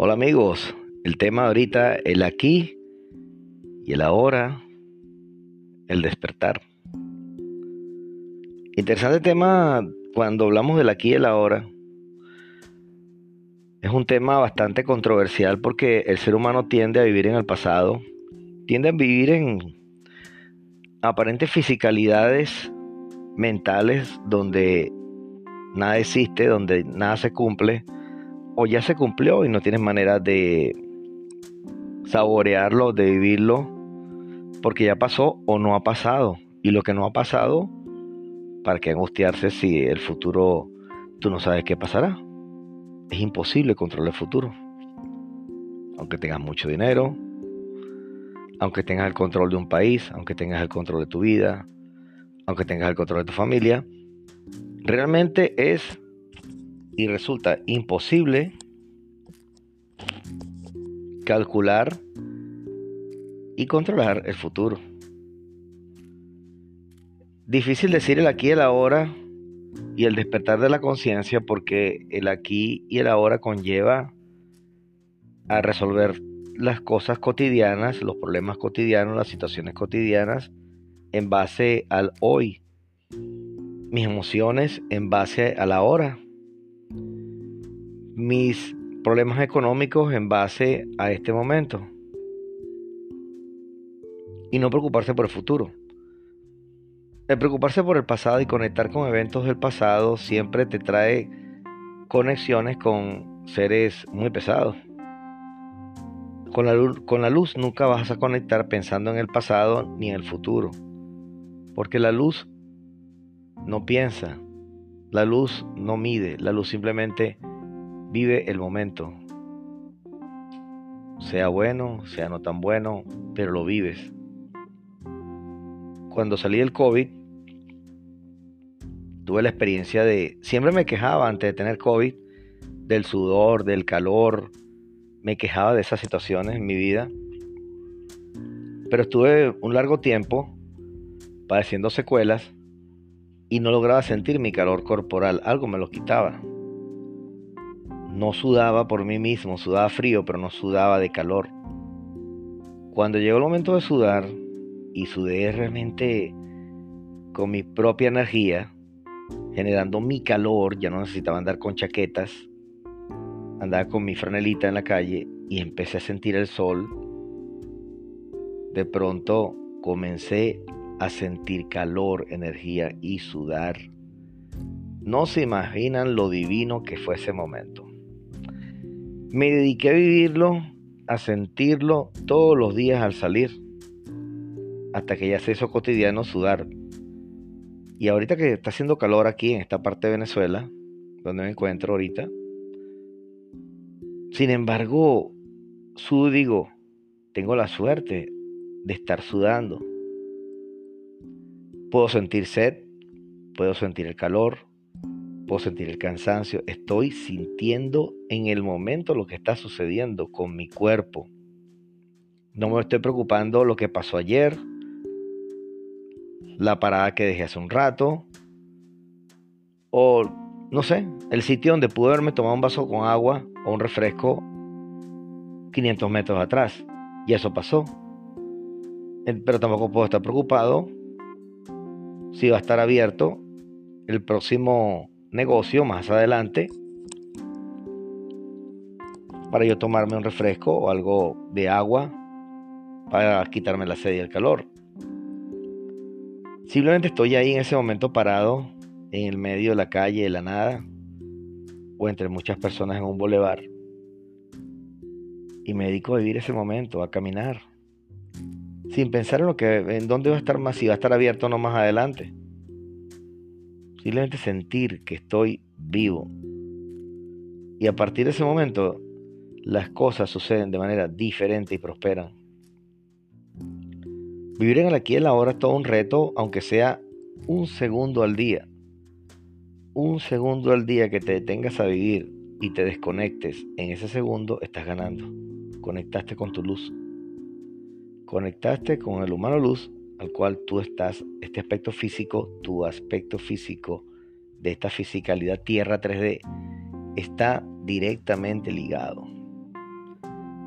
Hola amigos, el tema ahorita, el aquí y el ahora, el despertar. Interesante tema cuando hablamos del aquí y el ahora. Es un tema bastante controversial porque el ser humano tiende a vivir en el pasado, tiende a vivir en aparentes fisicalidades mentales donde nada existe, donde nada se cumple o ya se cumplió y no tienes manera de saborearlo, de vivirlo, porque ya pasó o no ha pasado. Y lo que no ha pasado, ¿para qué angustiarse si el futuro tú no sabes qué pasará? Es imposible controlar el futuro. Aunque tengas mucho dinero, aunque tengas el control de un país, aunque tengas el control de tu vida, aunque tengas el control de tu familia, realmente es y resulta imposible calcular y controlar el futuro. Difícil decir el aquí y el ahora y el despertar de la conciencia porque el aquí y el ahora conlleva a resolver las cosas cotidianas, los problemas cotidianos, las situaciones cotidianas en base al hoy. Mis emociones en base a la hora mis problemas económicos en base a este momento. Y no preocuparse por el futuro. El preocuparse por el pasado y conectar con eventos del pasado siempre te trae conexiones con seres muy pesados. Con la, luz, con la luz nunca vas a conectar pensando en el pasado ni en el futuro. Porque la luz no piensa, la luz no mide, la luz simplemente Vive el momento. Sea bueno, sea no tan bueno, pero lo vives. Cuando salí del COVID, tuve la experiencia de... Siempre me quejaba antes de tener COVID del sudor, del calor. Me quejaba de esas situaciones en mi vida. Pero estuve un largo tiempo padeciendo secuelas y no lograba sentir mi calor corporal. Algo me lo quitaba. No sudaba por mí mismo, sudaba frío, pero no sudaba de calor. Cuando llegó el momento de sudar, y sudé realmente con mi propia energía, generando mi calor, ya no necesitaba andar con chaquetas, andaba con mi franelita en la calle y empecé a sentir el sol. De pronto comencé a sentir calor, energía y sudar. No se imaginan lo divino que fue ese momento. Me dediqué a vivirlo, a sentirlo todos los días al salir, hasta que ya se hizo cotidiano sudar. Y ahorita que está haciendo calor aquí en esta parte de Venezuela, donde me encuentro ahorita, sin embargo, sudo digo, tengo la suerte de estar sudando. Puedo sentir sed, puedo sentir el calor, puedo sentir el cansancio, estoy sintiendo en el momento lo que está sucediendo con mi cuerpo. No me estoy preocupando lo que pasó ayer, la parada que dejé hace un rato, o no sé, el sitio donde pude haberme tomado un vaso con agua o un refresco 500 metros atrás. Y eso pasó. Pero tampoco puedo estar preocupado si va a estar abierto el próximo negocio más adelante para yo tomarme un refresco o algo de agua para quitarme la sed y el calor. Simplemente estoy ahí en ese momento parado en el medio de la calle, de la nada, o entre muchas personas en un boulevard. Y me dedico a vivir ese momento, a caminar, sin pensar en lo que, en dónde va a estar más, si va a estar abierto o no más adelante. Simplemente sentir que estoy vivo. Y a partir de ese momento, las cosas suceden de manera diferente y prosperan. Vivir en el aquí y en la ahora es todo un reto, aunque sea un segundo al día. Un segundo al día que te detengas a vivir y te desconectes, en ese segundo estás ganando. Conectaste con tu luz. Conectaste con el humano luz al cual tú estás, este aspecto físico, tu aspecto físico de esta fisicalidad Tierra 3D, está directamente ligado.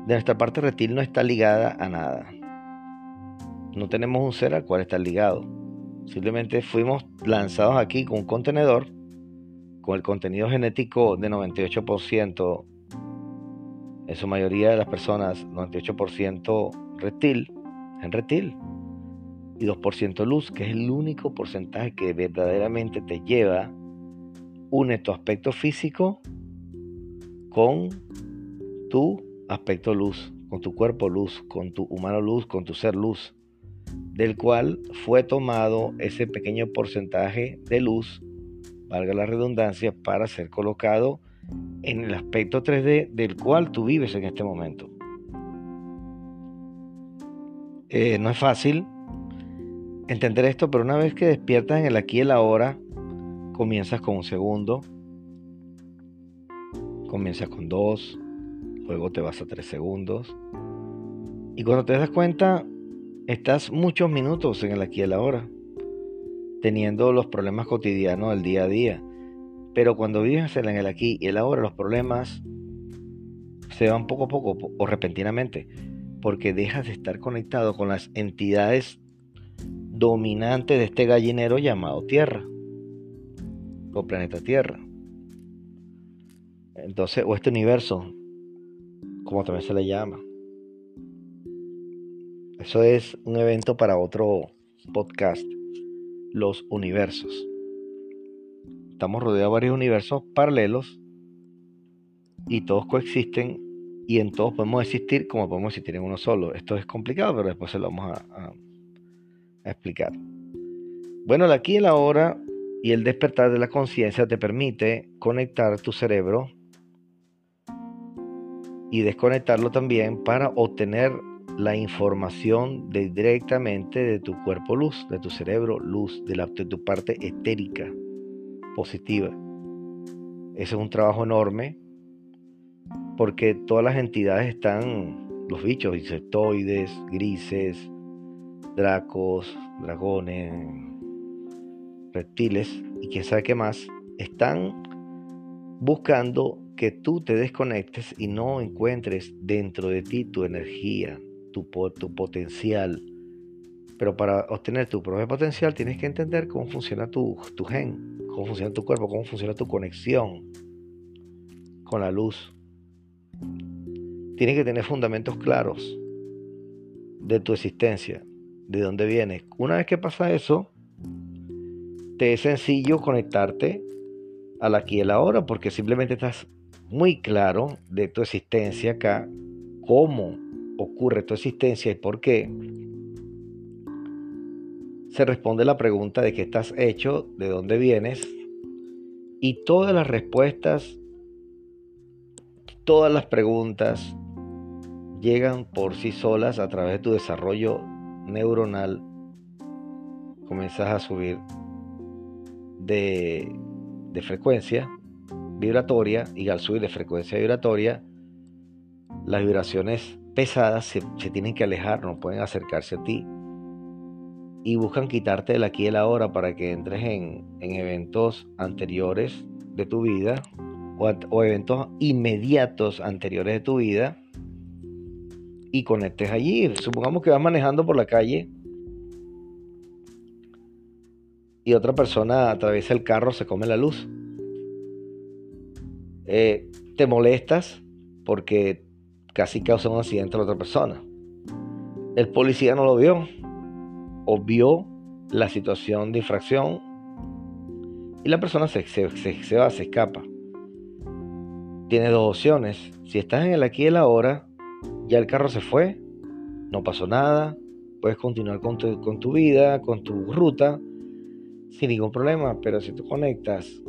de nuestra parte reptil no está ligada a nada. No tenemos un ser al cual estar ligado. Simplemente fuimos lanzados aquí con un contenedor con el contenido genético de 98%, en su mayoría de las personas, 98% reptil, en reptil, y 2% luz, que es el único porcentaje que verdaderamente te lleva, une tu aspecto físico con tu aspecto luz, con tu cuerpo luz, con tu humano luz, con tu ser luz, del cual fue tomado ese pequeño porcentaje de luz valga la redundancia, para ser colocado en el aspecto 3D del cual tú vives en este momento. Eh, no es fácil entender esto, pero una vez que despiertas en el aquí y el ahora, comienzas con un segundo, comienzas con dos, luego te vas a tres segundos, y cuando te das cuenta, estás muchos minutos en el aquí y el ahora teniendo los problemas cotidianos del día a día. Pero cuando vives en el aquí y el ahora, los problemas se van poco a poco o repentinamente, porque dejas de estar conectado con las entidades dominantes de este gallinero llamado Tierra, o planeta Tierra. Entonces, o este universo, como también se le llama. Eso es un evento para otro podcast los universos. Estamos rodeados de varios universos paralelos y todos coexisten y en todos podemos existir como podemos existir en uno solo. Esto es complicado, pero después se lo vamos a, explicar. Bueno, el aquí el ahora y el despertar de la conciencia te permite conectar tu cerebro y desconectarlo también para obtener la información directamente de tu cuerpo luz, de tu cerebro luz, de, la, de tu parte etérica positiva. Ese es un trabajo enorme porque todas las entidades están, los bichos, insectoides, grises, dracos, dragones, reptiles y quién sabe qué más, están buscando que tú te desconectes y no encuentres dentro de ti tu energía, tu, potencial. Pero para obtener tu propio potencial tienes que entender cómo funciona tu gen, cómo funciona tu cuerpo, cómo funciona tu conexión con la luz. Tienes que tener fundamentos claros de tu existencia, de dónde vienes. Una vez que pasa eso, te es sencillo conectarte al aquí y al ahora, porque simplemente estás muy claro de tu existencia acá, cómo ocurre tu existencia y por qué, se responde la pregunta de qué estás hecho, de dónde vienes, y todas las respuestas, todas las preguntas llegan por sí solas a través de tu desarrollo neuronal. Comienzas a subir de, de frecuencia vibratoria y al subir de frecuencia vibratoria, las vibraciones pesadas se, tienen que alejar, no pueden acercarse a ti. Y buscan quitarte el aquí y el ahora para que entres en, eventos anteriores de tu vida o, o, eventos inmediatos anteriores de tu vida y conectes allí. Supongamos que vas manejando por la calle y otra persona atraviesa el carro, se come la luz. Eh, te molestas porque casi causa un accidente a la otra persona. El policía no lo vio o vio la situación de infracción y la persona se, se, va, se escapa. Tiene dos opciones. Si estás en el aquí y el ahora, ya el carro se fue, no pasó nada, puedes continuar con tu, vida, con tu ruta, sin ningún problema. Pero si tú conectas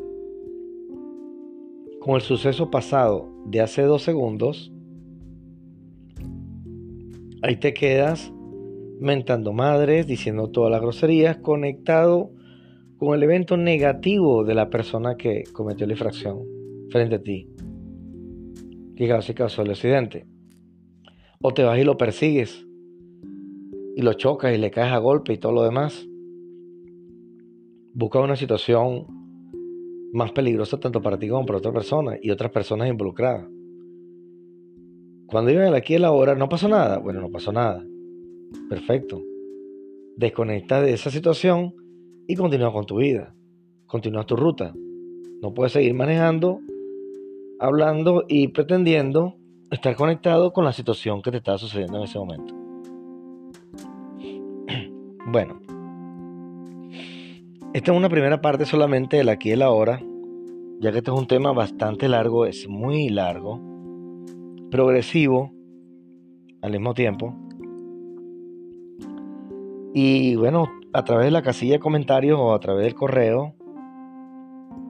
con el suceso pasado de hace dos segundos, Ahí te quedas mentando madres, diciendo todas las groserías, conectado con el evento negativo de la persona que cometió la infracción frente a ti. Que casi causó el accidente. O te vas y lo persigues. Y lo chocas y le caes a golpe y todo lo demás. Busca una situación más peligrosa tanto para ti como para otra persona y otras personas involucradas. Cuando iban aquí a la hora, no pasó nada. Bueno, no pasó nada. Perfecto. Desconecta de esa situación y continúa con tu vida. Continúa tu ruta. No puedes seguir manejando, hablando y pretendiendo estar conectado con la situación que te está sucediendo en ese momento. Bueno, esta es una primera parte solamente del aquí y el ahora, ya que este es un tema bastante largo, es muy largo, progresivo al mismo tiempo. Y bueno, a través de la casilla de comentarios o a través del correo,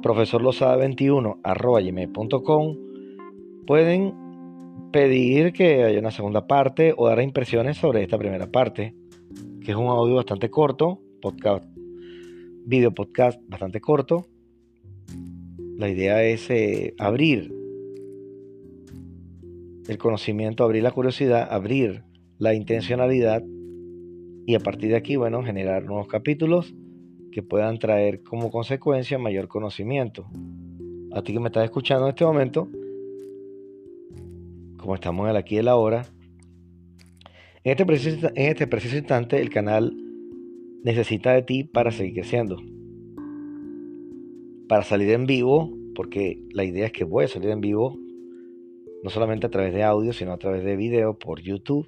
profesorlosada21 gmail.com, pueden pedir que haya una segunda parte o dar impresiones sobre esta primera parte, que es un audio bastante corto, podcast, video podcast bastante corto. La idea es eh, abrir el conocimiento, abrir la curiosidad, abrir la intencionalidad y a partir de aquí, bueno, generar nuevos capítulos que puedan traer como consecuencia mayor conocimiento. A ti que me estás escuchando en este momento, como estamos en el aquí y el ahora, en este, preciso, en este preciso instante el canal necesita de ti para seguir creciendo. Para salir en vivo, porque la idea es que voy a salir en vivo, no solamente a través de audio, sino a través de video por YouTube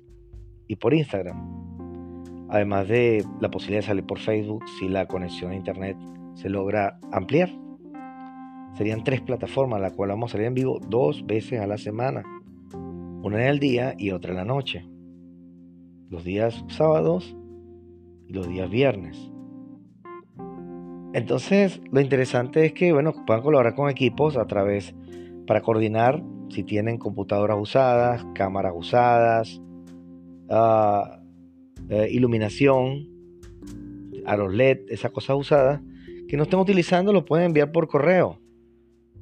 y por Instagram. Además de la posibilidad de salir por Facebook si la conexión a Internet se logra ampliar. Serían tres plataformas, la cual vamos a salir en vivo dos veces a la semana una en el día y otra en la noche. Los días sábados y los días viernes. Entonces, lo interesante es que, bueno, puedan colaborar con equipos a través, para coordinar si tienen computadoras usadas, cámaras usadas, uh, iluminación, aros LED, esas cosas usadas, que no estén utilizando, lo pueden enviar por correo.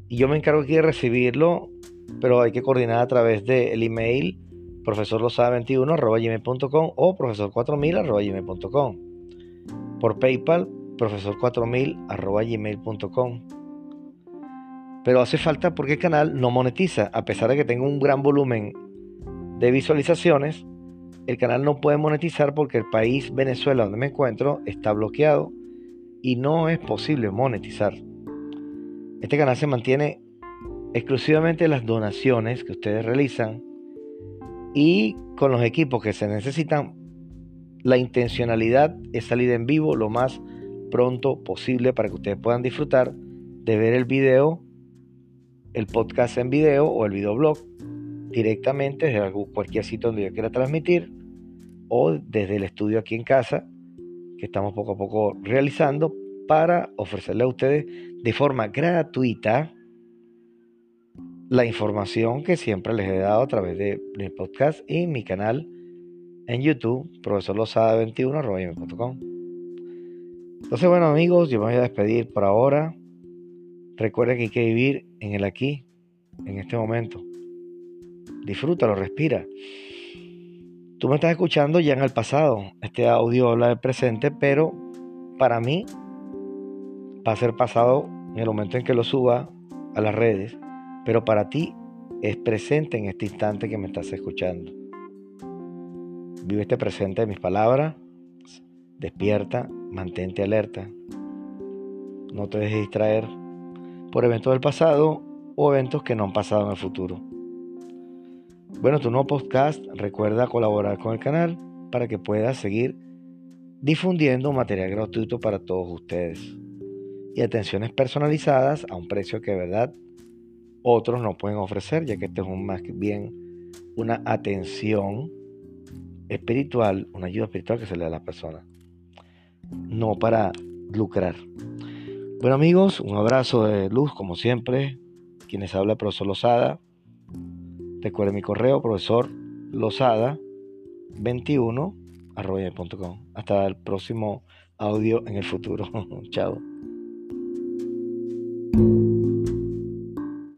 Y yo me encargo aquí de recibirlo pero hay que coordinar a través del email profesorlosada21.gmail.com o profesor4000.gmail.com por PayPal profesor4000.gmail.com pero hace falta porque el canal no monetiza. A pesar de que tenga un gran volumen de visualizaciones el canal no puede monetizar porque el país Venezuela donde me encuentro está bloqueado y no es posible monetizar. Este canal se mantiene exclusivamente las donaciones que ustedes realizan y con los equipos que se necesitan, la intencionalidad es salir en vivo lo más pronto posible para que ustedes puedan disfrutar de ver el video, el podcast en video o el videoblog directamente desde cualquier sitio donde yo quiera transmitir o desde el estudio aquí en casa que estamos poco a poco realizando para ofrecerle a ustedes de forma gratuita la información que siempre les he dado a través de mi podcast y mi canal en YouTube, profesor Lozada 21 Entonces, bueno, amigos, yo me voy a despedir por ahora. Recuerden que hay que vivir en el aquí, en este momento. Disfrútalo, respira. Tú me estás escuchando ya en el pasado. Este audio habla del presente, pero para mí va a ser pasado en el momento en que lo suba a las redes pero para ti es presente en este instante que me estás escuchando. Vive este presente de mis palabras, despierta, mantente alerta, no te dejes distraer por eventos del pasado o eventos que no han pasado en el futuro. Bueno, tu nuevo podcast, recuerda colaborar con el canal para que puedas seguir difundiendo material gratuito para todos ustedes y atenciones personalizadas a un precio que de verdad otros no pueden ofrecer, ya que este es más bien una atención espiritual, una ayuda espiritual que se le da a las personas, no para lucrar. Bueno amigos, un abrazo de luz como siempre, quienes habla profesor Lozada. Recuerden mi correo, profesor Lozada 21 Hasta el próximo audio en el futuro. Chao.